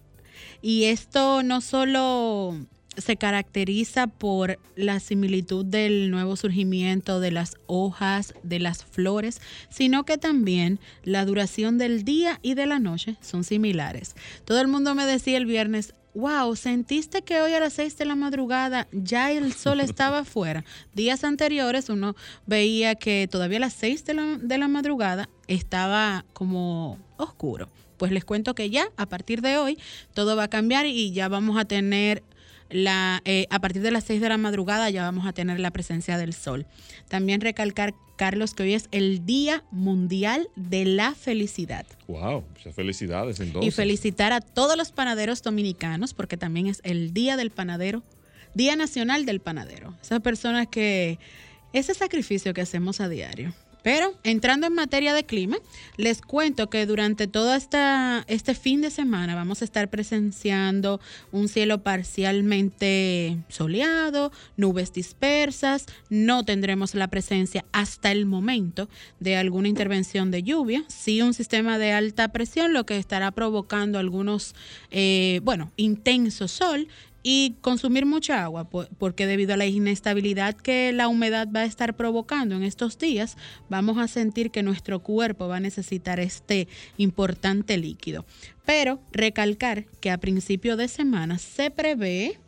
Y esto no solo se caracteriza por la similitud del nuevo surgimiento de las hojas, de las flores, sino que también la duración del día y de la noche son similares. Todo el mundo me decía el viernes, wow, ¿sentiste que hoy a las 6 de la madrugada ya el sol estaba afuera? Días anteriores uno veía que todavía a las 6 de la, de la madrugada estaba como oscuro. Pues les cuento que ya a partir de hoy todo va a cambiar y ya vamos a tener la, eh, a partir de las 6 de la madrugada ya vamos a tener la presencia del sol. También recalcar, Carlos, que hoy es el Día Mundial de la Felicidad. ¡Wow! Muchas felicidades entonces. Y felicitar a todos los panaderos dominicanos, porque también es el Día del Panadero, Día Nacional del Panadero. Esas personas que, ese sacrificio que hacemos a diario. Pero entrando en materia de clima, les cuento que durante todo este fin de semana vamos a estar presenciando un cielo parcialmente soleado, nubes dispersas, no tendremos la presencia hasta el momento de alguna intervención de lluvia, sí un sistema de alta presión, lo que estará provocando algunos, eh, bueno, intenso sol y consumir mucha agua, porque debido a la inestabilidad que la humedad va a estar provocando en estos días, vamos a sentir que nuestro cuerpo va a necesitar este importante líquido. Pero recalcar que a principio de semana se prevé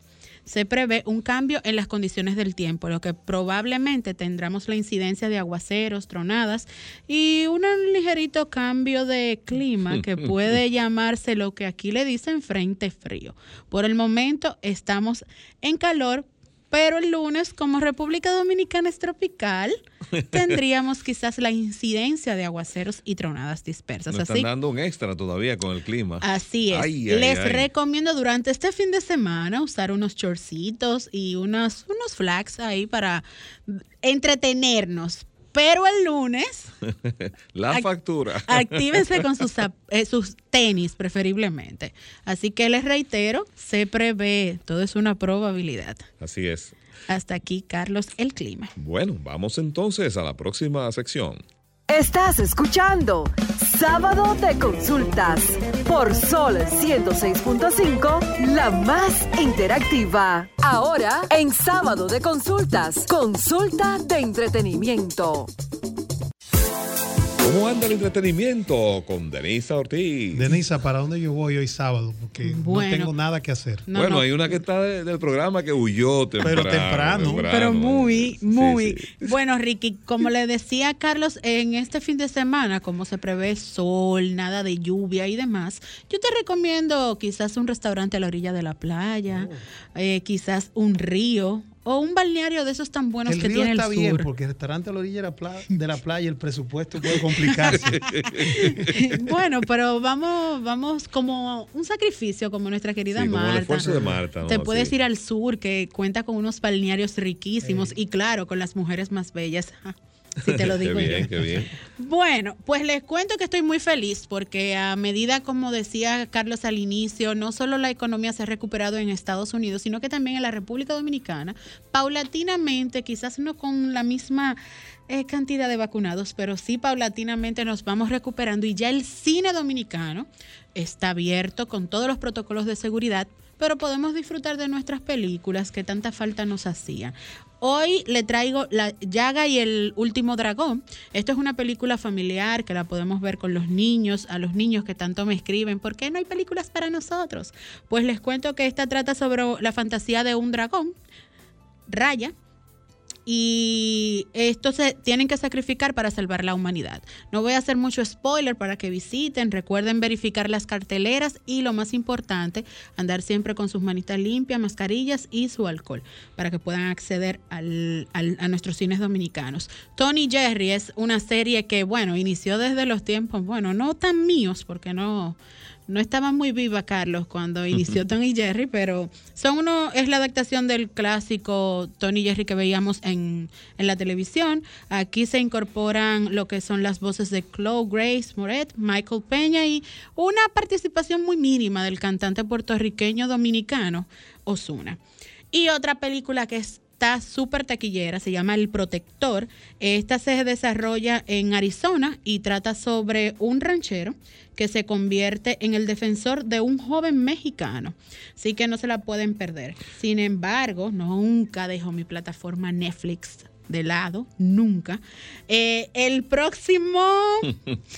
se prevé un cambio en las condiciones del tiempo, lo que probablemente tendremos la incidencia de aguaceros, tronadas y un ligerito cambio de clima que puede llamarse lo que aquí le dicen frente frío. Por el momento estamos en calor, pero el lunes, como República Dominicana es tropical, tendríamos quizás la incidencia de aguaceros y tronadas dispersas. Nos están dando un extra todavía con el clima. Así es. Les recomiendo durante este fin de semana usar unos chorcitos y unos, unos flags ahí para entretenernos, pero el lunes. la factura. actívense con sus, eh, sus tenis, preferiblemente. Así que les reitero, se prevé, todo es una probabilidad. Así es. Hasta aquí, Carlos, el clima. Bueno, vamos entonces a la próxima sección. Estás escuchando Sábado de Consultas por Sol 106.5, la más interactiva. Ahora en Sábado de Consultas, consulta de entretenimiento. ¿Cómo anda el entretenimiento con Denisa Ortiz? Denisa, ¿para dónde yo voy hoy sábado? Porque no tengo nada que hacer. bueno, hay una que está del programa que huyó temprano. Pero temprano. pero muy, muy. Bueno, Ricky, como le decía Carlos, en este fin de semana, como se prevé sol, nada de lluvia y demás, yo te recomiendo quizás un restaurante a la orilla de la playa, oh. eh, quizás un río, o un balneario de esos tan buenos que tiene el sur. bien, porque el restaurante a la orilla de la, playa, el presupuesto puede complicarse. bueno, pero vamos, vamos como un sacrificio, como nuestra querida Marta. Como el esfuerzo de Marta. Te puedes ir al sur, que cuenta con unos balnearios riquísimos y claro, con las mujeres más bellas. Si te lo digo qué bien, yo. Qué bien. Bueno, pues les cuento que estoy muy feliz porque a medida, como decía Carlos al inicio, no solo la economía se ha recuperado en Estados Unidos, sino que también en la República Dominicana, paulatinamente, quizás no con la misma eh, cantidad de vacunados, pero sí paulatinamente nos vamos recuperando y ya el cine dominicano está abierto con todos los protocolos de seguridad pero podemos disfrutar de nuestras películas que tanta falta nos hacían. Hoy le traigo La Llaga y el último dragón. Esto es una película familiar que la podemos ver con los niños, a los niños que tanto me escriben, ¿por qué no hay películas para nosotros? Pues les cuento que esta trata sobre la fantasía de un dragón, Raya, y estos se tienen que sacrificar para salvar la humanidad. No voy a hacer mucho spoiler para que visiten, recuerden verificar las carteleras y lo más importante, andar siempre con sus manitas limpias, mascarillas y su alcohol para que puedan acceder al, al, a nuestros cines dominicanos. Tony Jerry es una serie que, bueno, inició desde los tiempos, bueno, no tan míos porque no no estaba muy viva Carlos cuando inició Tony Jerry, pero son uno, es la adaptación del clásico Tony Jerry que veíamos en, en, la televisión. Aquí se incorporan lo que son las voces de Chloe Grace Moret, Michael Peña y una participación muy mínima del cantante puertorriqueño dominicano Osuna. Y otra película que es está súper taquillera, se llama El Protector. Esta se desarrolla en Arizona y trata sobre un ranchero que se convierte en el defensor de un joven mexicano. Así que no se la pueden perder. Sin embargo, nunca dejo mi plataforma Netflix de lado, nunca. Eh, el próximo.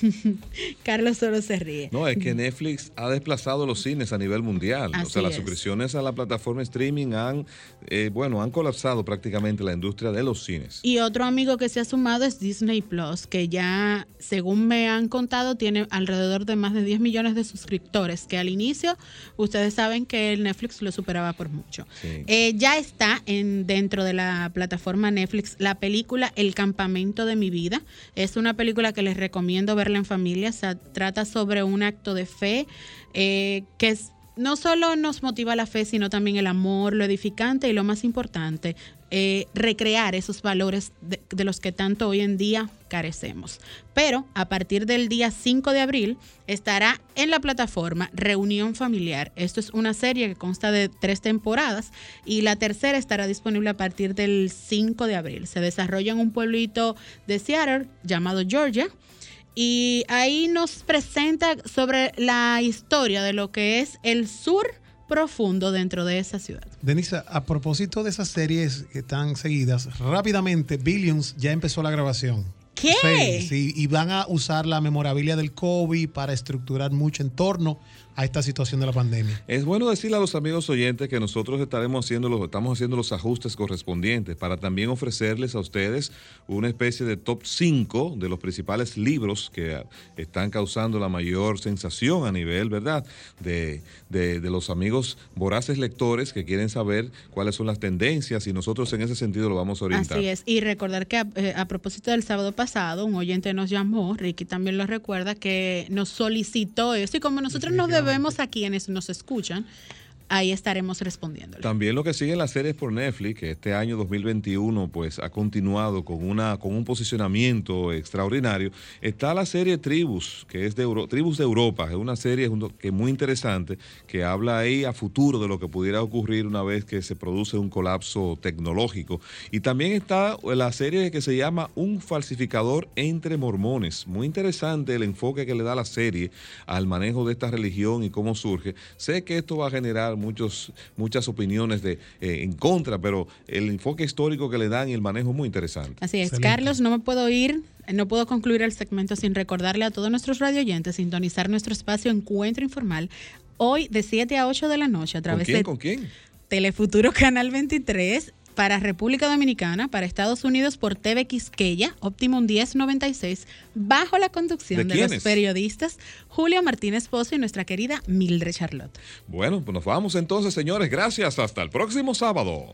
Carlos solo se ríe. No, es que Netflix ha desplazado los cines a nivel mundial. Así o sea, las es. suscripciones a la plataforma streaming han, eh, bueno, han colapsado prácticamente la industria de los cines. Y otro amigo que se ha sumado es Disney Plus, que ya, según me han contado, tiene alrededor de más de 10 millones de suscriptores, que al inicio ustedes saben que el Netflix lo superaba por mucho. Sí. Eh, ya está en, dentro de la plataforma Netflix la película El campamento de mi vida. Es una película que les recomiendo verla en familia. Se trata sobre un acto de fe eh, que no solo nos motiva la fe, sino también el amor, lo edificante y lo más importante, eh, recrear esos valores de, los que tanto hoy en día carecemos. Pero a partir del día 5 de abril estará en la plataforma Reunión Familiar. Esto es una serie que consta de tres temporadas y la tercera estará disponible a partir del 5 de abril. Se desarrolla en un pueblito de Seattle llamado Georgia. Y ahí nos presenta sobre la historia de lo que es el sur profundo dentro de esa ciudad. Denisa, a propósito de esas series que están seguidas, rápidamente Billions ya empezó la grabación. ¿Qué? Sí, sí, y van a usar la memorabilia del COVID para estructurar mucho en torno a esta situación de la pandemia. Es bueno decirle a los amigos oyentes que nosotros estaremos haciendo los, estamos haciendo los ajustes correspondientes para también ofrecerles a ustedes una especie de top 5 de los principales libros que están causando la mayor sensación a nivel, ¿verdad?, de, de, de los amigos voraces lectores que quieren saber cuáles son las tendencias y nosotros en ese sentido lo vamos a orientar. Así es, y recordar que a, eh, a propósito del sábado pasado, un oyente nos llamó, Ricky también lo recuerda, que nos solicitó eso y como nosotros nos debemos a quienes nos escuchan, ahí estaremos respondiendo. También lo que siguen las series por Netflix, que este año 2021 pues ha continuado con una con un posicionamiento extraordinario, está la serie Tribus, que es de Euro, Tribus de Europa, es una serie que es muy interesante que habla ahí a futuro de lo que pudiera ocurrir una vez que se produce un colapso tecnológico. Y también está la serie que se llama Un falsificador entre mormones, muy interesante el enfoque que le da la serie al manejo de esta religión y cómo surge. Sé que esto va a generar muchos, muchas opiniones de, eh, en contra, pero el enfoque histórico que le dan y el manejo es muy interesante. Así es, Excelente. Carlos, no me puedo ir, no puedo concluir el segmento sin recordarle a todos nuestros radioyentes sintonizar nuestro espacio Encuentro Informal hoy de 7 a 8 de la noche a través ¿Con quién? de ¿Con quién? Telefuturo Canal 23 para República Dominicana, para Estados Unidos por TV Quisqueya, Optimum 1096, bajo la conducción ¿De de, los periodistas Julio Martínez Pozo y nuestra querida Mildred Charlotte. Bueno, pues nos vamos entonces, señores. Gracias. Hasta el próximo sábado.